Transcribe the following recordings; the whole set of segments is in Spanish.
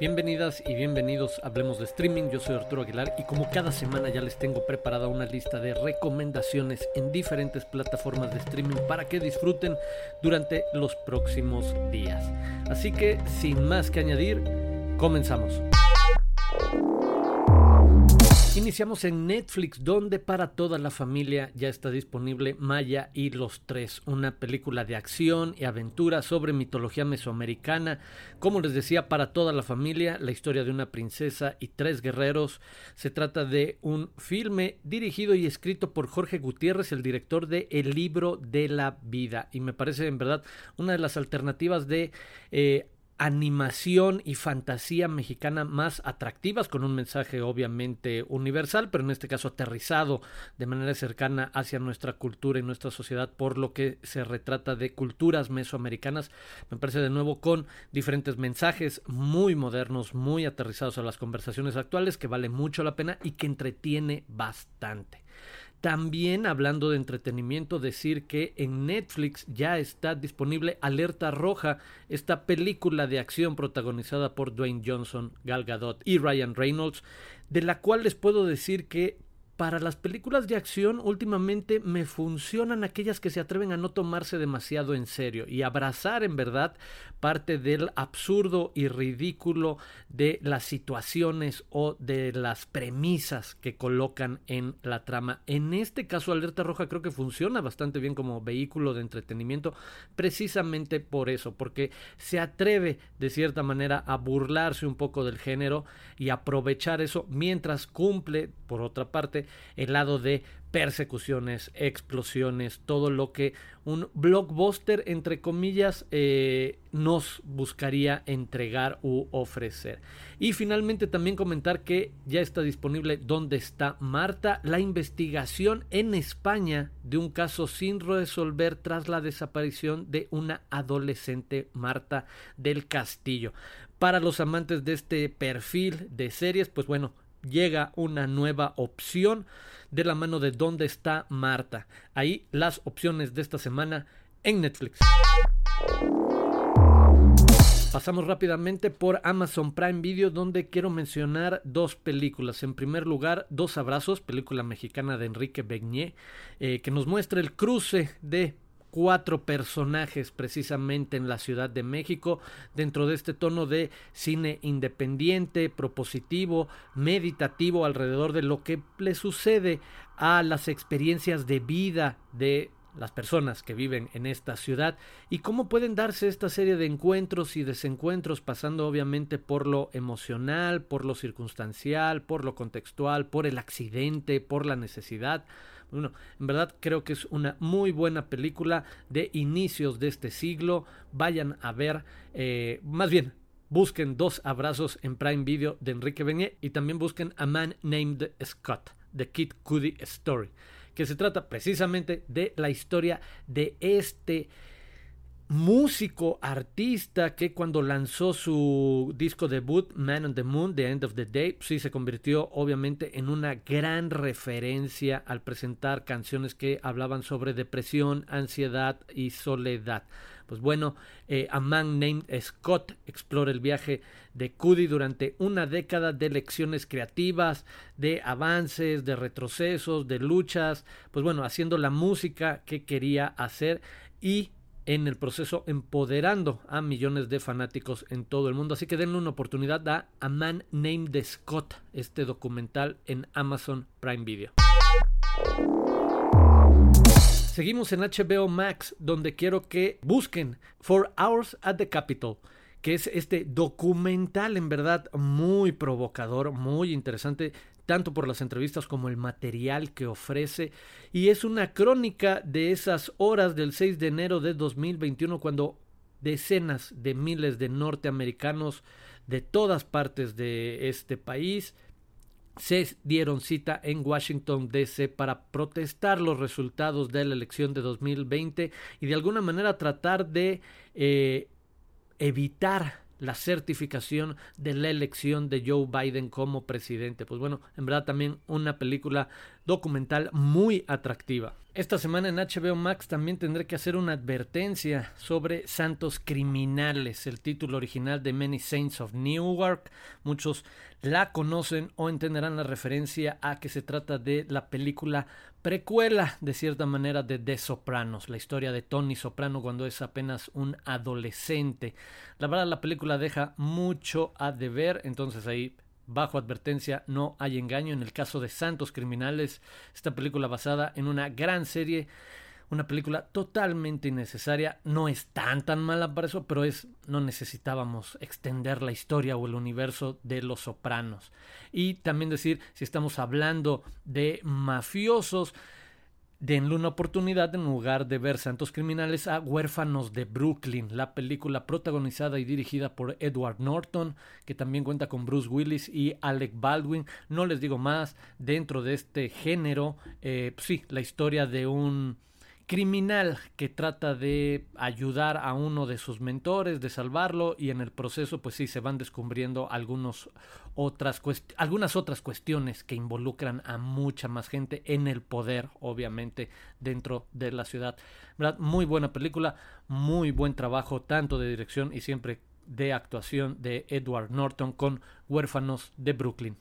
Bienvenidas y bienvenidos a Hablemos de Streaming, yo soy Arturo Aguilar y como cada semana ya les tengo preparada una lista de recomendaciones en diferentes plataformas de streaming para que disfruten durante los próximos días. Así que sin más que añadir, comenzamos. Iniciamos en Netflix, donde para toda la familia ya está disponible Maya y los Tres, una película de acción y aventura sobre mitología mesoamericana. Como les decía, para toda la familia, la historia de una princesa y tres guerreros. Se trata de un filme dirigido y escrito por Jorge Gutiérrez, el director de El libro de la vida. Y me parece en verdad una de las alternativas de... Eh, animación y fantasía mexicana más atractivas, con un mensaje obviamente universal, pero en este caso aterrizado de manera cercana hacia nuestra cultura y nuestra sociedad, por lo que se retrata de culturas mesoamericanas, me parece de nuevo con diferentes mensajes muy modernos, muy aterrizados a las conversaciones actuales, que vale mucho la pena y que entretiene bastante. También hablando de entretenimiento, decir que en Netflix ya está disponible Alerta Roja, esta película de acción protagonizada por Dwayne Johnson, Gal Gadot y Ryan Reynolds, de la cual les puedo decir que para las películas de acción últimamente me funcionan aquellas que se atreven a no tomarse demasiado en serio y abrazar en verdad parte del absurdo y ridículo de las situaciones o de las premisas que colocan en la trama. En este caso Alerta Roja creo que funciona bastante bien como vehículo de entretenimiento precisamente por eso, porque se atreve de cierta manera a burlarse un poco del género y aprovechar eso mientras cumple por otra parte el lado de persecuciones, explosiones, todo lo que un blockbuster, entre comillas, eh, nos buscaría entregar u ofrecer. Y finalmente también comentar que ya está disponible ¿Dónde está Marta? La investigación en España de un caso sin resolver tras la desaparición de una adolescente Marta del Castillo. Para los amantes de este perfil de series, pues bueno, llega una nueva opción de la mano de dónde está Marta. Ahí las opciones de esta semana en Netflix. Pasamos rápidamente por Amazon Prime Video donde quiero mencionar dos películas. En primer lugar, Dos Abrazos, película mexicana de Enrique Begné, eh, que nos muestra el cruce de cuatro personajes precisamente en la Ciudad de México dentro de este tono de cine independiente, propositivo, meditativo alrededor de lo que le sucede a las experiencias de vida de las personas que viven en esta ciudad y cómo pueden darse esta serie de encuentros y desencuentros pasando obviamente por lo emocional, por lo circunstancial, por lo contextual, por el accidente, por la necesidad. Bueno, en verdad creo que es una muy buena película de inicios de este siglo. Vayan a ver, eh, más bien, busquen dos abrazos en Prime Video de Enrique Beñé y también busquen A Man Named Scott, The Kid Cudi Story, que se trata precisamente de la historia de este músico, artista que cuando lanzó su disco debut, Man on the Moon, The End of the Day, pues sí se convirtió obviamente en una gran referencia al presentar canciones que hablaban sobre depresión, ansiedad y soledad. Pues bueno, eh, A Man Named Scott explora el viaje de Cudi durante una década de lecciones creativas, de avances, de retrocesos, de luchas, pues bueno, haciendo la música que quería hacer y en el proceso empoderando a millones de fanáticos en todo el mundo. Así que denle una oportunidad a A Man Named Scott, este documental en Amazon Prime Video. Seguimos en HBO Max, donde quiero que busquen Four Hours at the Capitol que es este documental en verdad muy provocador, muy interesante, tanto por las entrevistas como el material que ofrece. Y es una crónica de esas horas del 6 de enero de 2021 cuando decenas de miles de norteamericanos de todas partes de este país se dieron cita en Washington, D.C. para protestar los resultados de la elección de 2020 y de alguna manera tratar de eh, evitar la certificación de la elección de Joe Biden como presidente. Pues bueno, en verdad también una película documental muy atractiva. Esta semana en HBO Max también tendré que hacer una advertencia sobre Santos Criminales, el título original de Many Saints of Newark. Muchos la conocen o entenderán la referencia a que se trata de la película precuela, de cierta manera, de The Sopranos, la historia de Tony Soprano cuando es apenas un adolescente. La verdad, la película deja mucho a deber, entonces ahí bajo advertencia, no hay engaño. En el caso de Santos Criminales, esta película basada en una gran serie, una película totalmente innecesaria, no es tan tan mala para eso, pero es no necesitábamos extender la historia o el universo de Los Sopranos. Y también decir, si estamos hablando de mafiosos, denle una oportunidad en lugar de ver Santos Criminales a Huérfanos de Brooklyn, la película protagonizada y dirigida por Edward Norton, que también cuenta con Bruce Willis y Alec Baldwin. No les digo más, dentro de este género, eh, sí, la historia de un criminal que trata de ayudar a uno de sus mentores, de salvarlo y en el proceso pues sí se van descubriendo algunas otras cuestiones que involucran a mucha más gente en el poder obviamente dentro de la ciudad. Muy buena película, muy buen trabajo tanto de dirección y siempre de actuación de Edward Norton con Huérfanos de Brooklyn.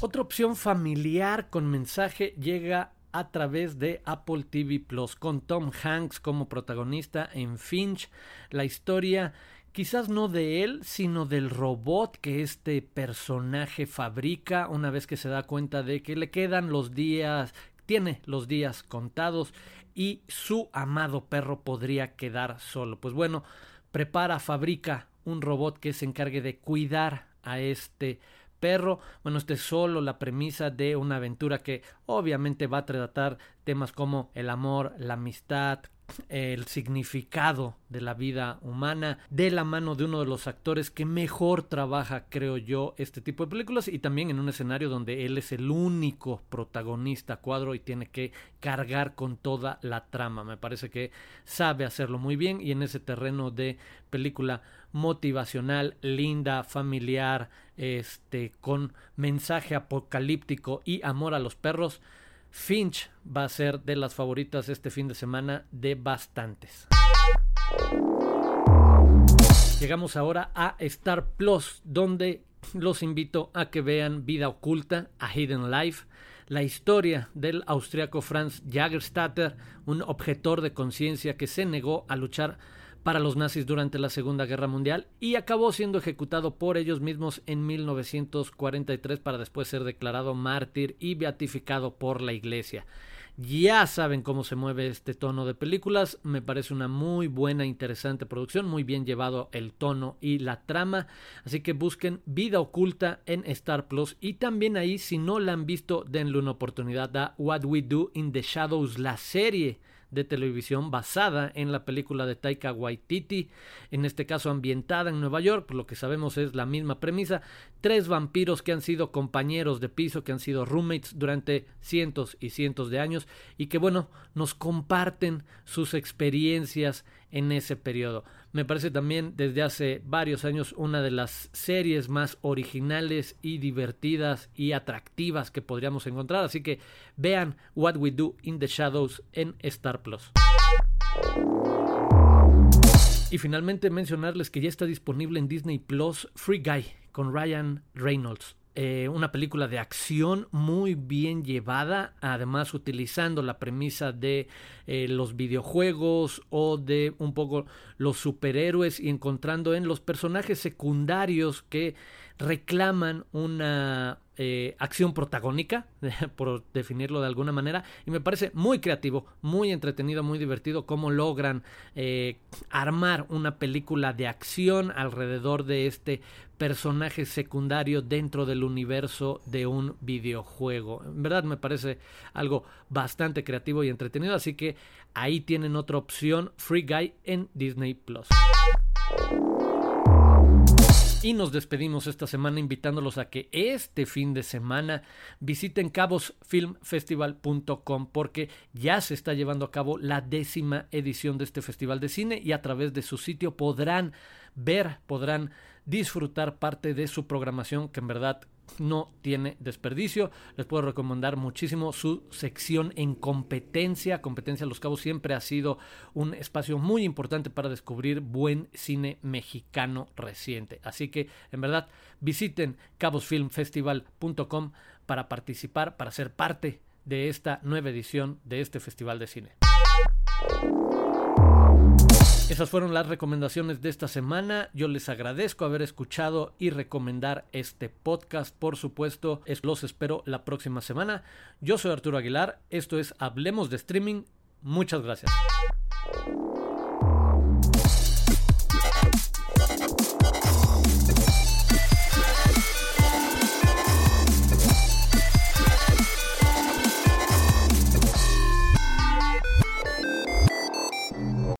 Otra opción familiar con mensaje llega a través de Apple TV Plus con Tom Hanks como protagonista en Finch. La historia quizás no de él, sino del robot que este personaje fabrica una vez que se da cuenta de que le quedan los días, tiene los días contados y su amado perro podría quedar solo. Pues bueno, prepara, fabrica un robot que se encargue de cuidar a este perro. Bueno, este es solo la premisa de una aventura que obviamente va a tratar temas como el amor, la amistad, el significado de la vida humana de la mano de uno de los actores que mejor trabaja, creo yo, este tipo de películas y también en un escenario donde él es el único protagonista cuadro y tiene que cargar con toda la trama. Me parece que sabe hacerlo muy bien y en ese terreno de película motivacional, linda, familiar, este, con mensaje apocalíptico y amor a los perros, Finch va a ser de las favoritas este fin de semana de bastantes. Llegamos ahora a Star Plus, donde los invito a que vean Vida Oculta, a Hidden Life, la historia del austriaco Franz Jagerstatter, un objetor de conciencia que se negó a luchar para los nazis durante la Segunda Guerra Mundial y acabó siendo ejecutado por ellos mismos en 1943 para después ser declarado mártir y beatificado por la Iglesia. Ya saben cómo se mueve este tono de películas, me parece una muy buena, interesante producción, muy bien llevado el tono y la trama, así que busquen Vida Oculta en Star Plus y también ahí si no la han visto denle una oportunidad a What We Do in the Shadows, la serie de televisión basada en la película de Taika Waititi, en este caso ambientada en Nueva York, por lo que sabemos es la misma premisa, tres vampiros que han sido compañeros de piso, que han sido roommates durante cientos y cientos de años y que bueno, nos comparten sus experiencias en ese periodo. Me parece también desde hace varios años una de las series más originales y divertidas y atractivas que podríamos encontrar. Así que vean What We Do in the Shadows en Star Plus. Y finalmente mencionarles que ya está disponible en Disney Plus Free Guy con Ryan Reynolds. Eh, una película de acción muy bien llevada, además utilizando la premisa de eh, los videojuegos o de un poco los superhéroes y encontrando en los personajes secundarios que reclaman una eh, acción protagónica, por definirlo de alguna manera, y me parece muy creativo, muy entretenido, muy divertido cómo logran eh, armar una película de acción alrededor de este personaje secundario dentro del universo de un videojuego. En verdad me parece algo bastante creativo y entretenido, así que ahí tienen otra opción, Free Guy en Disney Plus. Y nos despedimos esta semana invitándolos a que este fin de semana visiten cabosfilmfestival.com porque ya se está llevando a cabo la décima edición de este festival de cine y a través de su sitio podrán ver, podrán disfrutar parte de su programación que en verdad no tiene desperdicio. Les puedo recomendar muchísimo su sección en competencia. Competencia Los Cabos siempre ha sido un espacio muy importante para descubrir buen cine mexicano reciente. Así que en verdad visiten cabosfilmfestival.com para participar, para ser parte de esta nueva edición de este festival de cine. Esas fueron las recomendaciones de esta semana. Yo les agradezco haber escuchado y recomendar este podcast. Por supuesto, los espero la próxima semana. Yo soy Arturo Aguilar. Esto es Hablemos de Streaming. Muchas gracias.